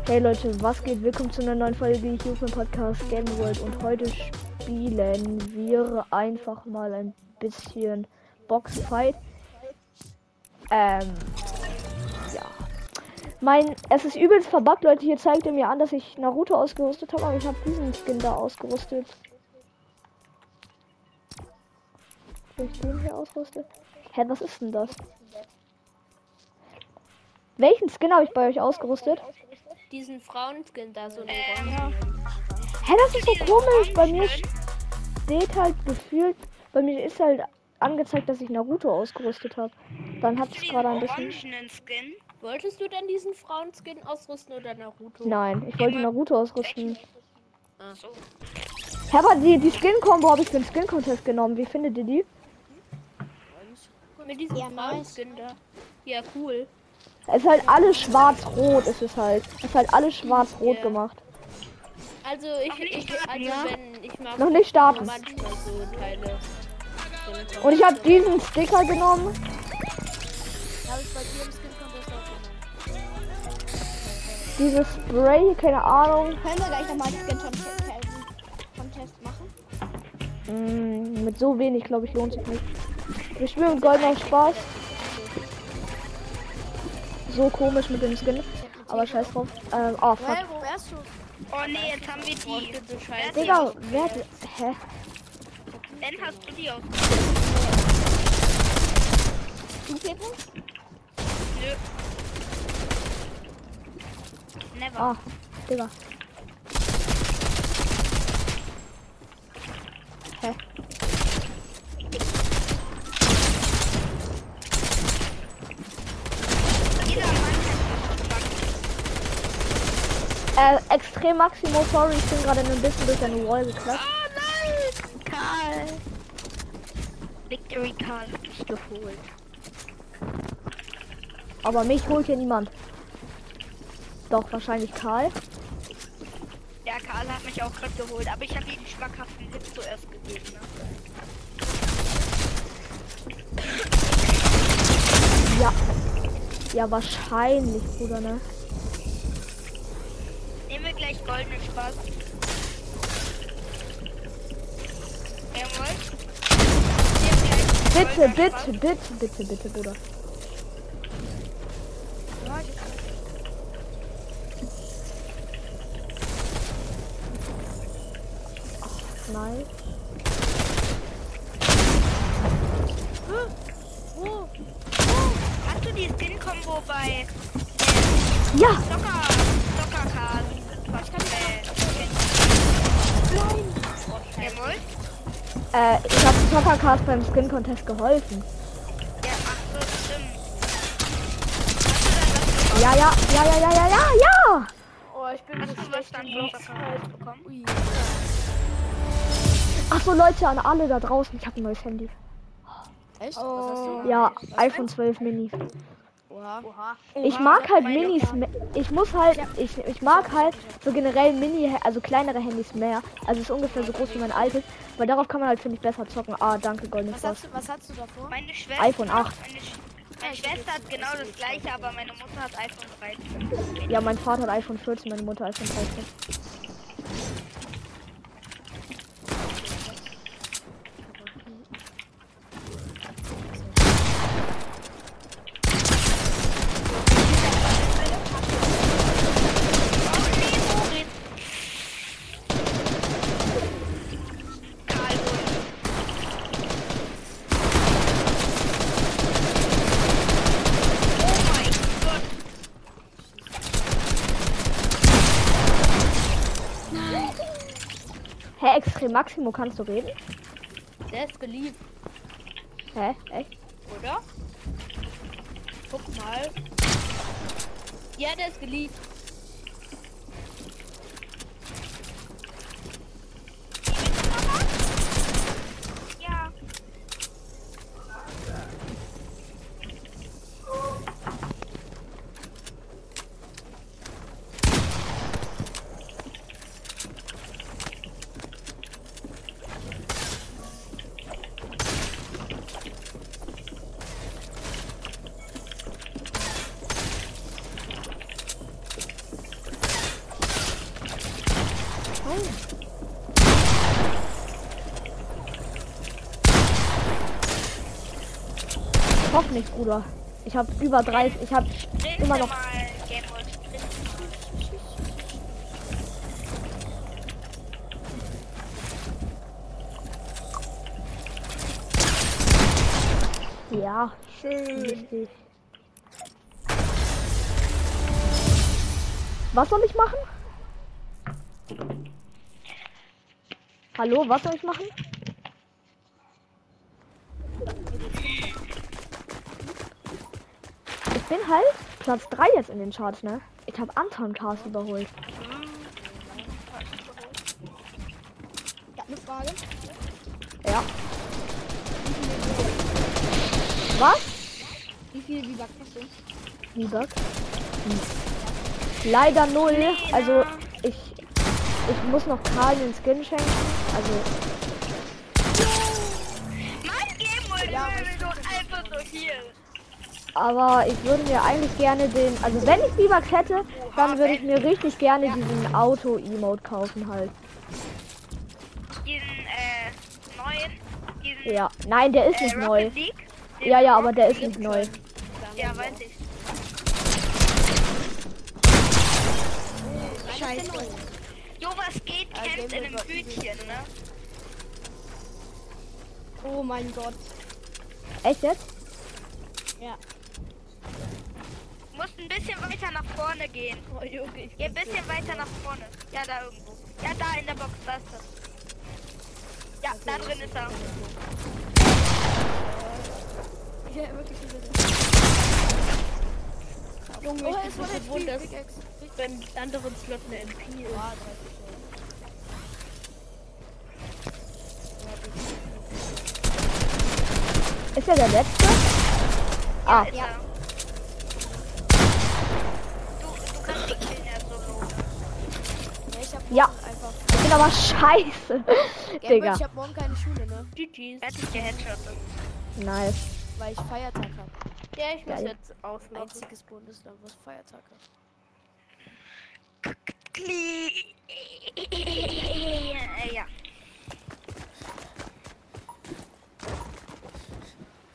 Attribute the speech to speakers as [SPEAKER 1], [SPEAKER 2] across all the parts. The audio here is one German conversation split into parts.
[SPEAKER 1] Hey Leute, was geht? Willkommen zu einer neuen Folge hier vom Podcast Game World und heute spielen wir einfach mal ein bisschen Boxfight. Ähm, ja. Mein, es ist übelst verbuggt, Leute. Hier zeigt er mir an, dass ich Naruto ausgerüstet habe, aber ich habe diesen Skin da ausgerüstet. Ich den hier ausrüste. Hä, was ist denn das? Welchen Skin habe ich bei euch ausgerüstet?
[SPEAKER 2] Diesen Frauenskin da so eine
[SPEAKER 3] Ähm,
[SPEAKER 1] Hä, das ist so komisch. Bei mir steht halt gefühlt, bei mir ist halt angezeigt, dass ich Naruto ausgerüstet habe. Dann hat es gerade ein bisschen.
[SPEAKER 3] Skin.
[SPEAKER 2] Wolltest du denn diesen Frauenskin ausrüsten oder Naruto?
[SPEAKER 1] Nein, ich wollte Naruto ausrüsten.
[SPEAKER 2] Ah.
[SPEAKER 3] So.
[SPEAKER 1] Hä, aber die, die Skin-Combo habe ich für den Skin-Contest genommen. Wie findet ihr die?
[SPEAKER 2] Mit diesem
[SPEAKER 4] Ja, nice.
[SPEAKER 2] Frauenskin da. Ja, cool.
[SPEAKER 1] Es ist halt alles schwarz-rot, ist es halt. Es ist halt alles schwarz-rot
[SPEAKER 2] Ja.
[SPEAKER 1] gemacht.
[SPEAKER 2] Also ich, ich also
[SPEAKER 3] ja?
[SPEAKER 2] wenn ich mag
[SPEAKER 1] Noch nicht starten.
[SPEAKER 2] so Teile.
[SPEAKER 1] Und ich habe diesen Sticker genommen. Dieses Spray, keine Ahnung.
[SPEAKER 4] Können wir gleich nochmal Skin Contest machen?
[SPEAKER 1] Mm, mit so wenig, glaube ich, lohnt sich nicht. Wir spielen mit goldener Spaß. So komisch mit dem Skin. Aber scheiß drauf. Ähm, oh, fuck.
[SPEAKER 2] wo wärst du?
[SPEAKER 3] Oh nee, jetzt haben wir die.
[SPEAKER 2] Scheiße.
[SPEAKER 1] Digga, wer. Hä?
[SPEAKER 3] Dann hast du die aus.
[SPEAKER 4] Du Pepe?
[SPEAKER 3] Nö. Never.
[SPEAKER 1] Ah, Digga. Hä?
[SPEAKER 3] Jeder Mann hat
[SPEAKER 1] Äh, Extrem Maximo, sorry, ich bin gerade ein bisschen durch eine Wall geklatscht.
[SPEAKER 3] Oh nein! Karl! Victory Karl hat dich geholt.
[SPEAKER 1] Aber mich holt hier niemand. Doch, wahrscheinlich Karl.
[SPEAKER 3] Ja, Karl hat mich auch gerade geholt, aber ich habe ihm schmackhaften Hit zuerst gegeben. Ne?
[SPEAKER 1] Ja. Ja, wahrscheinlich, Bruder, ne?
[SPEAKER 3] Gleich goldenen Spaß.
[SPEAKER 1] Bitte, bitte, bitte, bitte, bitte, Bruder. Nein.
[SPEAKER 3] Äh,
[SPEAKER 1] ich habe Zockercast beim Skin Contest geholfen.
[SPEAKER 3] Ja,
[SPEAKER 1] Ja, ja, ja, ja, ja, ja, ja, ja!
[SPEAKER 2] Oh, ich bin so schlecht im
[SPEAKER 3] von
[SPEAKER 2] Boxen.
[SPEAKER 3] Docker Karl bekommen?
[SPEAKER 2] Ui.
[SPEAKER 1] Ach so, Leute, an alle da draußen. Ich habe ein neues Handy.
[SPEAKER 2] Echt? Was hast du?
[SPEAKER 1] Ja, iPhone 12 Mini.
[SPEAKER 2] Oha. Oha.
[SPEAKER 1] Ich mag halt Minis. Ich muss halt, ich, ich mag halt so generell Mini, also kleinere Handys mehr. Also es ist ungefähr so groß wie mein altes. Weil darauf kann man halt, finde ich, besser zocken. Ah, danke, Golden
[SPEAKER 2] Was
[SPEAKER 1] Spaß.
[SPEAKER 2] hast, du, was hast du davor?
[SPEAKER 3] Meine Schwester.
[SPEAKER 1] iPhone 8.
[SPEAKER 3] Meine, Sch meine Schwester hat genau das gleiche, aber meine Mutter hat iPhone 13.
[SPEAKER 1] Ja, mein Vater hat iPhone 14, meine Mutter iPhone 13.
[SPEAKER 3] Karl holen. Oh mein Gott.
[SPEAKER 1] Hä, Extrem Maximo, kannst du reden?
[SPEAKER 2] Der ist geliebt,
[SPEAKER 1] Hä, echt?
[SPEAKER 2] oder? Guck mal. Ja, der ist geliebt.
[SPEAKER 1] Ich hoffe nicht, Bruder. Ich habe über 30. Ich habe Immer noch. ja.
[SPEAKER 4] Schön.
[SPEAKER 1] Richtig. Was soll ich machen? Hallo, was soll ich machen? Bin halt Platz 3 jetzt in den Charts, ne? Ich habe Anton Cars überholt.
[SPEAKER 4] Ich hab eine Frage.
[SPEAKER 1] Ja. Was?
[SPEAKER 4] Wie viele Biwak hast du?
[SPEAKER 1] Lieber? Leider null. Also ich ich muss noch Karl den Skin schenken. Also aber ich würde mir eigentlich gerne den. Also wenn ich V-Bucks hätte, dann würde ich mir richtig gerne diesen Auto-Emote kaufen halt.
[SPEAKER 3] Diesen äh, neuen, diesen
[SPEAKER 1] Ja. Nein, der ist
[SPEAKER 3] äh,
[SPEAKER 1] nicht
[SPEAKER 3] Rocket
[SPEAKER 1] neu.
[SPEAKER 3] League.
[SPEAKER 1] Ja, ja, aber der ist nicht neu.
[SPEAKER 3] Ja, weiß ich.
[SPEAKER 4] Scheiße.
[SPEAKER 3] Jo, was geht?
[SPEAKER 2] Ja,
[SPEAKER 3] Kennst in einem. Hütchen, ne?
[SPEAKER 4] Oh mein Gott.
[SPEAKER 1] Echt jetzt?
[SPEAKER 4] Ja.
[SPEAKER 3] Weiter nach vorne gehen.
[SPEAKER 2] Oh, Junge, ich
[SPEAKER 3] Geh ein bisschen weiter nach vorne. Ja, da irgendwo. Ja, da in der Box, da ist das. Ja, da drin ist er.
[SPEAKER 2] Ja, wirklich so
[SPEAKER 4] Junge,
[SPEAKER 2] Oh,
[SPEAKER 4] ich
[SPEAKER 2] es
[SPEAKER 4] bin so dass
[SPEAKER 2] Pickaxe.
[SPEAKER 4] beim anderen Slot eine MP ist.
[SPEAKER 2] 30
[SPEAKER 1] Ist er der letzte? Ah,
[SPEAKER 3] Ist er. Du, du kannst die killen, ja solo.
[SPEAKER 2] Ja, ich
[SPEAKER 1] Ja. ich bin aber scheiße.
[SPEAKER 2] Gameboy,
[SPEAKER 1] Digga.
[SPEAKER 2] ich hab morgen keine Schule, ne?
[SPEAKER 4] GG's.
[SPEAKER 3] Er hat dich geheadshottet.
[SPEAKER 1] Nice.
[SPEAKER 2] Weil ich Feiertag hab.
[SPEAKER 4] Ja, ich muss
[SPEAKER 1] Geil.
[SPEAKER 4] jetzt auslaufen.
[SPEAKER 2] Einziges Bundesland, was Feiertag hat.
[SPEAKER 3] Ja.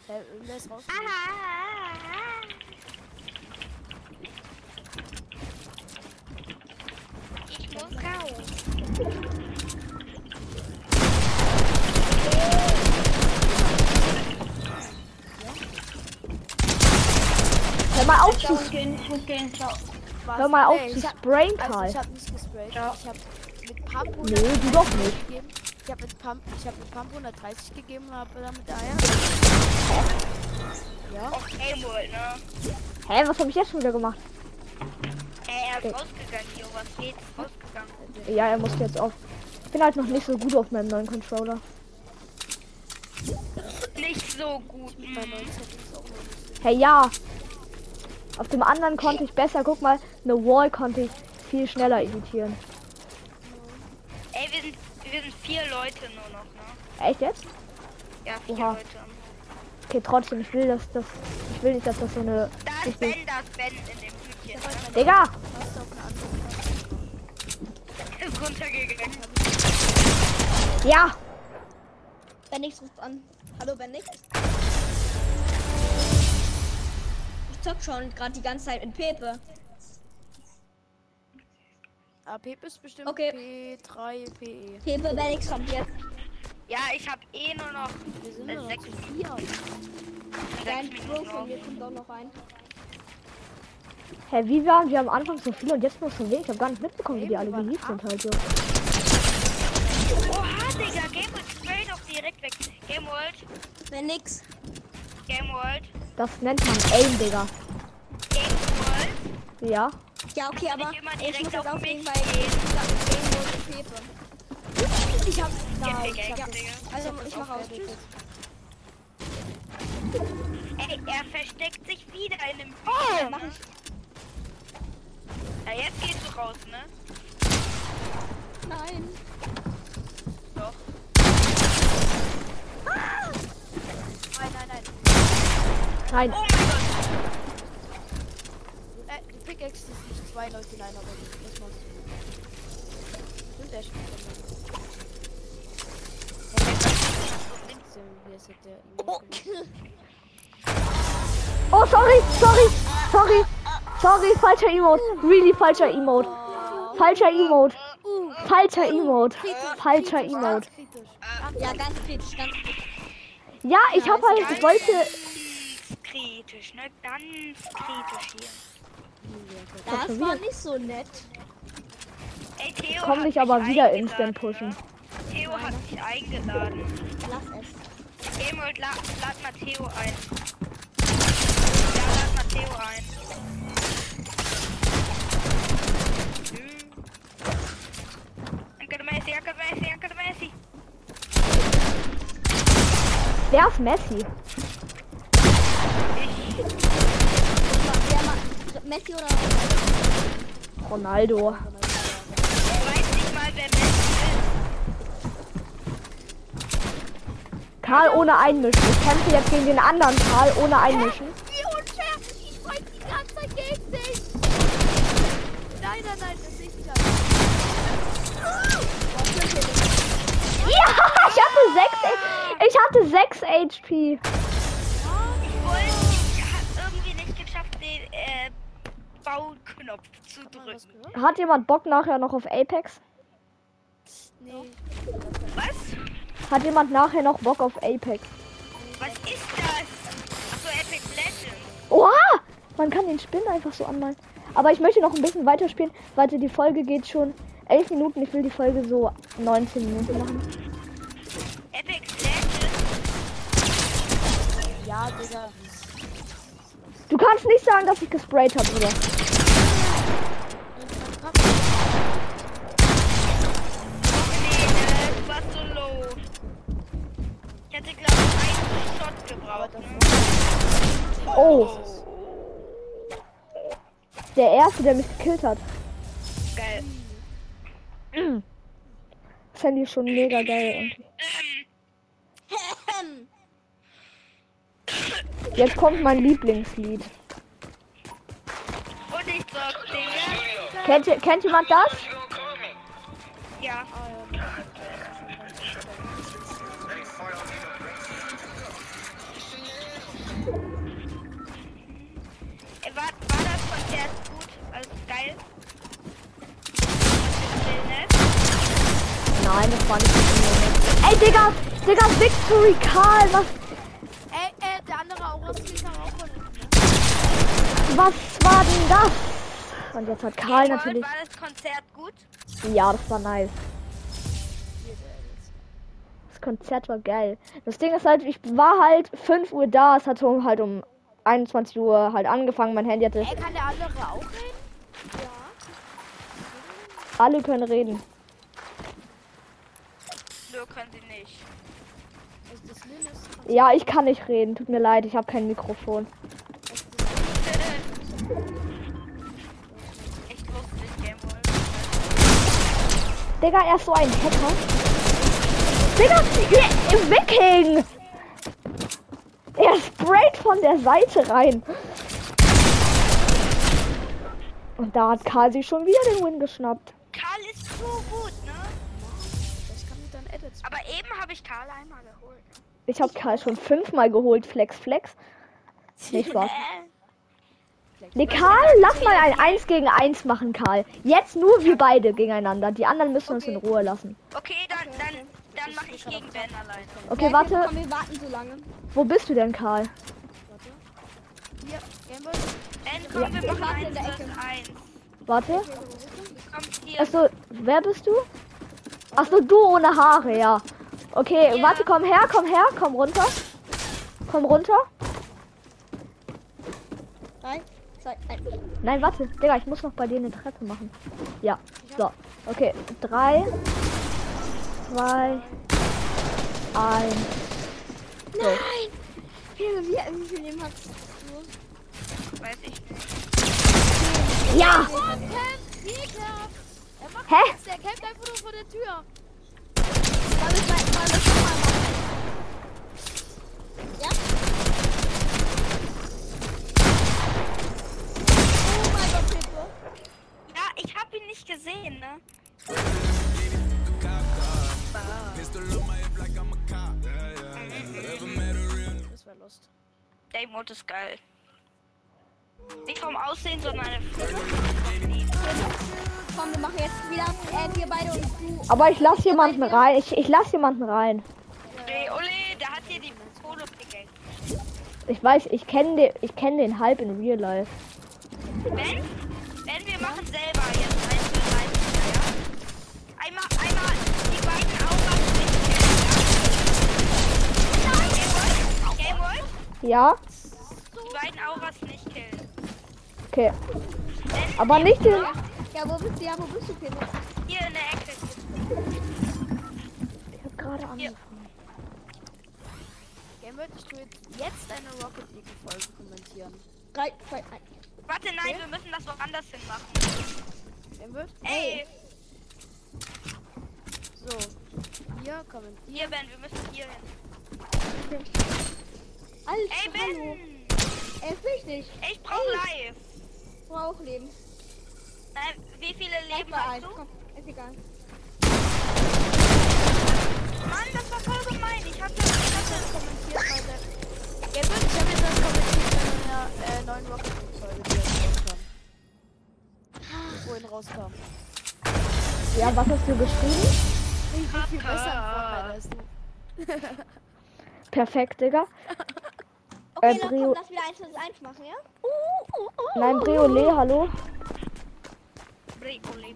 [SPEAKER 2] Hä, irgendwer ist raus.
[SPEAKER 3] Ich muss raus.
[SPEAKER 1] Hör mal auf zu,
[SPEAKER 5] gehen, muss gehen, ciao.
[SPEAKER 2] Was?
[SPEAKER 1] hör mal auf
[SPEAKER 2] Nee,
[SPEAKER 1] zu
[SPEAKER 2] ich hab,
[SPEAKER 1] sprayen,
[SPEAKER 2] also
[SPEAKER 1] Karl.
[SPEAKER 2] ich hab nicht gesprayt.
[SPEAKER 5] Ja.
[SPEAKER 2] Ich hab mit Pump
[SPEAKER 1] Nee, du doch nicht.
[SPEAKER 2] gegeben. Ich hab mit Pump, ich hab mit Pump 130 gegeben und hab damit Eier. Ja.
[SPEAKER 3] Auch Gameboy, ne?
[SPEAKER 1] Hä, was habe ich jetzt schon wieder gemacht?
[SPEAKER 3] Er ist rausgegangen, Jo. Was geht? Rausgegangen.
[SPEAKER 1] Ja, er muss jetzt auf. Ich bin halt noch nicht so gut auf meinem neuen Controller.
[SPEAKER 3] Nicht so gut. Mm.
[SPEAKER 2] 19 ist auch noch nicht so.
[SPEAKER 1] Hey, ja. Auf dem anderen konnte ich besser. Guck mal, eine Wall konnte ich viel schneller editieren.
[SPEAKER 3] Ey, wir sind, wir sind vier Leute nur noch, ne?
[SPEAKER 1] Echt jetzt?
[SPEAKER 3] Ja, vier
[SPEAKER 1] Oha.
[SPEAKER 3] Leute.
[SPEAKER 1] Okay, trotzdem, ich will, dass das. Ich will nicht, dass das so eine.
[SPEAKER 3] Da ist Ben, da ist Ben in dem Hütchen. Ne?
[SPEAKER 1] Digga!
[SPEAKER 2] Hast du auf eine andere
[SPEAKER 3] Ist runtergegangen.
[SPEAKER 1] Ja!
[SPEAKER 4] Bendix ruft an. Hallo Bendix. Ich zock schon gerade die ganze Zeit mit Pepe.
[SPEAKER 2] Ah, Pepe ist bestimmt
[SPEAKER 4] Okay.
[SPEAKER 2] P3, PE.
[SPEAKER 4] Pepe, Bendix kommt jetzt.
[SPEAKER 3] Ja, ich habe eh nur noch
[SPEAKER 2] Wir sind
[SPEAKER 3] äh,
[SPEAKER 2] nur noch
[SPEAKER 3] sechs,
[SPEAKER 2] vier.
[SPEAKER 3] Sechs Minuten
[SPEAKER 4] von
[SPEAKER 3] noch.
[SPEAKER 4] mir kommt auch noch rein.
[SPEAKER 1] Hä, wie waren wir am Anfang so viele und jetzt noch so wenig? Ich habe gar nicht mitbekommen, wie die alle geliebt sind halt so.
[SPEAKER 3] Oha, Digga, Game World spray doch direkt weg. Game World,
[SPEAKER 4] Bendix.
[SPEAKER 3] Game World,
[SPEAKER 1] Das nennt man Aim, Digga.
[SPEAKER 3] Game World.
[SPEAKER 1] Ja.
[SPEAKER 4] Ja, okay, aber
[SPEAKER 3] Nicht immer
[SPEAKER 4] ich muss jetzt
[SPEAKER 3] auf
[SPEAKER 4] auflegen, weil ich Game Mode Pepe.
[SPEAKER 2] Ich hab.
[SPEAKER 3] Gib
[SPEAKER 2] Nein,
[SPEAKER 3] mir
[SPEAKER 2] ich
[SPEAKER 3] Geld,
[SPEAKER 2] hab,
[SPEAKER 3] Digga.
[SPEAKER 4] Also,
[SPEAKER 2] hab
[SPEAKER 4] ich mach aus.
[SPEAKER 2] aufgeeditet.
[SPEAKER 3] Ey, er versteckt sich wieder in dem
[SPEAKER 4] Oh, mach ich.
[SPEAKER 3] Ja, jetzt gehst du raus, ne?
[SPEAKER 4] Nein.
[SPEAKER 3] Doch.
[SPEAKER 2] Nein, nein, nein.
[SPEAKER 1] Nein.
[SPEAKER 3] Oh mein Gott.
[SPEAKER 2] Äh, die Pickaxe ist nicht zwei Leute in einer Runde. Das du. Stimmt, der der Emote gemacht.
[SPEAKER 1] Oh, sorry, sorry, sorry, sorry, falscher Emote. Really falscher Emote. Falscher Emote. Falscher Emote. Falscher Emote.
[SPEAKER 4] Ja, ganz kritisch, ganz kritisch.
[SPEAKER 1] Ja, ich hab halt, ich wollte,
[SPEAKER 3] Ganz kritisch, ne? Ganz kritisch hier.
[SPEAKER 4] Das war nicht so nett.
[SPEAKER 3] Ey, Theo
[SPEAKER 1] komm
[SPEAKER 3] hat
[SPEAKER 1] mich
[SPEAKER 3] mich
[SPEAKER 1] aber wieder instant pushen.
[SPEAKER 3] Theo hat mich eingeladen.
[SPEAKER 4] Lass es.
[SPEAKER 3] Gameworld, la lad mal Theo ein. Ja, lad mal Theo ein. Hm. Messi, danke, Messi, Messi.
[SPEAKER 1] Wer ist Messi?
[SPEAKER 3] Ich,
[SPEAKER 4] Messi oder
[SPEAKER 1] Ronaldo.
[SPEAKER 3] ich weiß nicht mal, wer Messi
[SPEAKER 1] Karl ohne Einmischen. Ich kämpfe jetzt gegen den anderen Karl ohne Einmischen.
[SPEAKER 2] Wie unfair! Ich fight die ganze Zeit gegen dich! Nein, nein, nein, ich
[SPEAKER 1] hatte 6, ich hatte 6 HP.
[SPEAKER 3] ist. Ich wollte, ich hab irgendwie nicht geschafft, den äh, Bauknopf zu drücken.
[SPEAKER 1] Hat jemand Bock nachher noch auf Apex?
[SPEAKER 2] Nee.
[SPEAKER 3] Was?
[SPEAKER 1] Hat jemand nachher noch Bock auf Apex?
[SPEAKER 3] Was ist das? Achso, Epic Legends.
[SPEAKER 1] Oha! Man kann den Spin einfach so anmalen. Aber ich möchte noch ein bisschen weiterspielen. Warte, die Folge geht schon 11 Minuten. Ich will die Folge so 19 Minuten machen.
[SPEAKER 3] Epic Legends.
[SPEAKER 2] Ja, Digga.
[SPEAKER 1] Du kannst nicht sagen, dass ich gesprayt habe, oder? Oh. Der erste, der mich gekillt hat.
[SPEAKER 3] Geil.
[SPEAKER 1] Sandy ist schon mega geil. Irgendwie. Jetzt kommt mein Lieblingslied.
[SPEAKER 3] Und ich sag dir,
[SPEAKER 1] Kennt, ihr- kennt jemand das?
[SPEAKER 3] ja. Äh, War, war das Konzert gut? Also geil? Ne?
[SPEAKER 1] Nein, das war nicht so Ey, Digga! Digga, Victory Karl! Was,
[SPEAKER 2] Ey, äh, der andere Aurus kam auch von hinten, ne?
[SPEAKER 1] Was war denn das? Und jetzt hat Karl
[SPEAKER 3] Jawohl,
[SPEAKER 1] natürlich.
[SPEAKER 3] War das Konzert gut?
[SPEAKER 1] Ja, das war nice. Das Konzert war geil. Das Ding ist halt, ich war halt 5 Uhr da. Es hat um, halt um 21 Uhr halt angefangen. Mein Handy hatte.
[SPEAKER 2] Ey, kann der andere auch reden? Ja.
[SPEAKER 1] Alle können reden.
[SPEAKER 3] Nö, können sie nicht.
[SPEAKER 1] Ja, ich kann nicht reden. Tut mir leid, ich habe kein Mikrofon.
[SPEAKER 3] Echt lustig, Gameboy.
[SPEAKER 1] Digga, er ist so ein Hacker. Digga, ihr Wiking! Er sprayt von der Seite rein. Und da hat Karl sich schon wieder den Win geschnappt.
[SPEAKER 3] Karl ist so gut, ne?
[SPEAKER 2] Das kann mit dann Edits.
[SPEAKER 3] Aber eben habe ich Karl einmal geholt.
[SPEAKER 1] Ich habe Karl schon fünfmal geholt. Flex, flex. Nicht wahr? Nee, Karl, lass mal ein 1 gegen 1 machen, Karl. Jetzt nur wir beide gegeneinander. Die anderen müssen uns in Ruhe lassen.
[SPEAKER 3] okay, dann, dann, dann mache ich gegen Ben alleine.
[SPEAKER 1] Okay, warte.
[SPEAKER 4] Komm, wir warten so lange.
[SPEAKER 1] Wo bist du denn, Karl?
[SPEAKER 2] Hier, Gameboy.
[SPEAKER 3] Ben, komm,
[SPEAKER 1] Ja.
[SPEAKER 3] wir machen
[SPEAKER 4] warte in der Ecke.
[SPEAKER 1] Warte.
[SPEAKER 3] Komm, hier.
[SPEAKER 1] Achso, wer bist du? Achso, du ohne Haare, ja. Okay,
[SPEAKER 3] Ja.
[SPEAKER 1] warte, komm her, komm her, komm runter. Komm runter.
[SPEAKER 4] Drei,
[SPEAKER 1] Nein, warte. Digga, ich muss noch bei dir eine Treppe machen. Ja. So. Okay. Drei, zwei, eins. So.
[SPEAKER 4] Nein! Wie, wie, wie viel Leben hast du?
[SPEAKER 3] Weiß ich nicht.
[SPEAKER 1] Ja!
[SPEAKER 2] Er macht
[SPEAKER 1] Hä?
[SPEAKER 2] der campt einfach nur vor der Tür.
[SPEAKER 4] Wollen wir mal, wir schon mal machen? Ja? Oh mein Gott, Hilfe.
[SPEAKER 3] Ja, ich habe ihn nicht gesehen, ne?
[SPEAKER 2] Das war Lust.
[SPEAKER 3] Game Mode ist geil. Nicht vom Aussehen, sondern eine
[SPEAKER 4] Komm, wir machen jetzt wieder äh, wir beide und du.
[SPEAKER 1] Aber ich lass jemanden rein. Ich, ich lass jemanden rein.
[SPEAKER 3] Ole, Ole, der hat hier die Pickaxe.
[SPEAKER 1] Ich weiß, ich kenne den, ich kenne den halb in Real Life.
[SPEAKER 3] Wenn, wenn wir machen selber jetzt eins für eins, ja? Einmal, einmal die beiden Augen nicht killen. Game World?
[SPEAKER 1] Ja?
[SPEAKER 3] Die beiden Auras nicht killen.
[SPEAKER 1] Okay. Aber nicht den.
[SPEAKER 4] Ja, wo bist du? Ja, wo bist du?
[SPEAKER 3] Hier in der Ecke.
[SPEAKER 1] Ich hab gerade angefangen.
[SPEAKER 2] Gamebird, ich tue jetzt, jetzt eine Rocket League Folge kommentieren.
[SPEAKER 4] 3, 2, 1.
[SPEAKER 3] Warte, nein, wir müssen das woanders hin machen.
[SPEAKER 2] Gamebird?
[SPEAKER 3] Ey,
[SPEAKER 2] So. Hier kommentieren.
[SPEAKER 3] hier, Ben, wir müssen hier hin.
[SPEAKER 4] Alter,
[SPEAKER 3] Ey,
[SPEAKER 4] hallo.
[SPEAKER 3] Ben!
[SPEAKER 4] Er ist wichtig.
[SPEAKER 3] Ich brauch live.
[SPEAKER 4] Ich brauche auch Leben.
[SPEAKER 3] Nein, wie viele Leben hast
[SPEAKER 4] eins.
[SPEAKER 3] du?
[SPEAKER 4] Komm, ist egal.
[SPEAKER 3] Mann, das war voll gemein. Ich hatte, ich hatte
[SPEAKER 2] kommentiert heute. Gamebird, ich habe jetzt das kommentiert in der äh, neuen Rocket League Folge, die rauskam. Wohin rauskam.
[SPEAKER 1] Ja, was hast du geschrieben?
[SPEAKER 2] Ich bin viel besser im Fortnite als du.
[SPEAKER 1] Perfekt, Digga.
[SPEAKER 4] Okay,
[SPEAKER 1] Äh,
[SPEAKER 4] dann
[SPEAKER 1] Brio-
[SPEAKER 4] komm, lass wieder 1 1 machen, ja?
[SPEAKER 1] Nein, Briole, hallo.
[SPEAKER 3] Bre- Ole, Ole.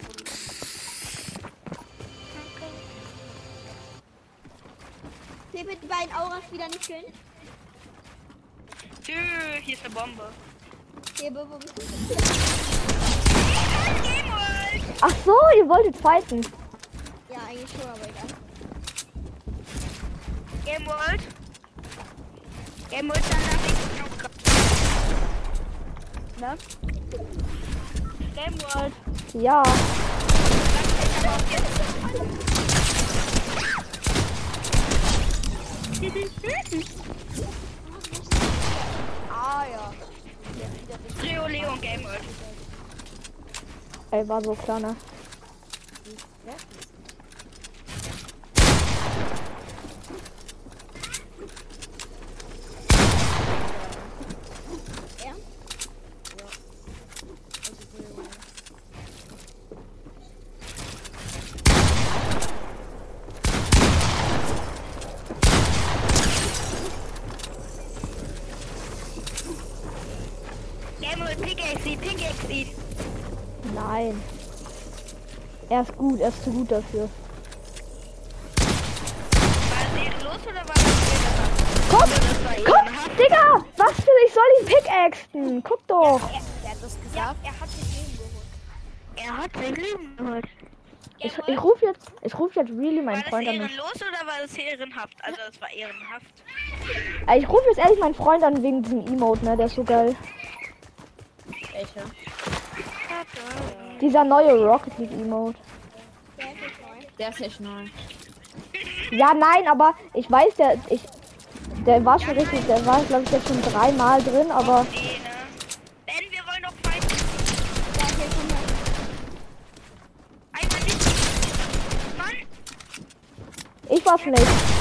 [SPEAKER 4] Philipp, die beiden Auras wieder nicht killen.
[SPEAKER 3] Tschö, hier ist eine Bombe.
[SPEAKER 4] Philipp, wo bist du?
[SPEAKER 3] Game World!
[SPEAKER 1] Ach so, ihr wolltet fighten.
[SPEAKER 4] Ja, eigentlich schon, aber egal.
[SPEAKER 3] Game World? Game World, dann ich noch
[SPEAKER 2] Ne?
[SPEAKER 3] Game World.
[SPEAKER 1] Ja.
[SPEAKER 2] Ah ja.
[SPEAKER 3] Trio Leon Game World.
[SPEAKER 1] Ey, war so klar, ne?
[SPEAKER 4] Ja?
[SPEAKER 3] Game World, Pickaxe, Pickaxe.
[SPEAKER 1] Nein. Er ist gut, er ist zu gut dafür.
[SPEAKER 3] War das ehrenlos oder war das ehrenhaft?
[SPEAKER 1] Guck!
[SPEAKER 3] Das war
[SPEAKER 1] Guck! Digga! Was für ich soll ihn pickaxen? Guck doch!
[SPEAKER 2] Wer hat das gesagt?
[SPEAKER 3] Ja, er hat Leben geholt. Er hat sein Leben geholt.
[SPEAKER 1] Ich, ich rufe jetzt, ich rufe jetzt really
[SPEAKER 3] War
[SPEAKER 1] meinen
[SPEAKER 3] das
[SPEAKER 1] Freund an.
[SPEAKER 3] ehrenlos oder war das ehrenhaft? Also es war ehrenhaft.
[SPEAKER 1] Ich rufe jetzt ehrlich meinen Freund an wegen diesem Emote, ne? Der ist so geil.
[SPEAKER 2] Welche?
[SPEAKER 1] Dieser neue Rocket League Emote.
[SPEAKER 4] Der ist nicht neu.
[SPEAKER 2] Der ist nicht neu.
[SPEAKER 1] Ja, nein, aber ich weiß, der, ich, der war schon richtig, der war, glaube ich, jetzt schon dreimal drin, aber
[SPEAKER 3] Nee, ne? Ben, wir wollen noch fighten.
[SPEAKER 4] Der ist jetzt schon neu.
[SPEAKER 3] Einmal nicht. Mann,
[SPEAKER 1] ich war's nicht.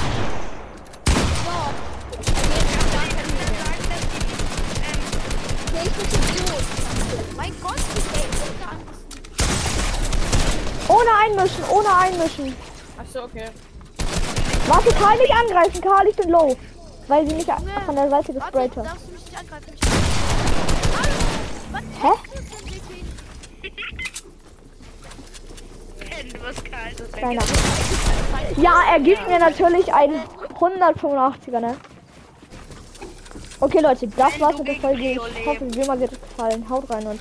[SPEAKER 1] Einmischen, ohne einmischen.
[SPEAKER 2] Achso, okay.
[SPEAKER 1] Warte, Karl nicht angreifen, Karl, ich bin low. Weil sie mich von der Seite gesprayt hat. Hä?
[SPEAKER 3] Ist
[SPEAKER 1] Kleiner. Ja, er gibt mir natürlich einen 185er, ne? Okay, Leute, das war's mit der Folge. Ich hoffe, wie immer wird es gefallen. Haut rein und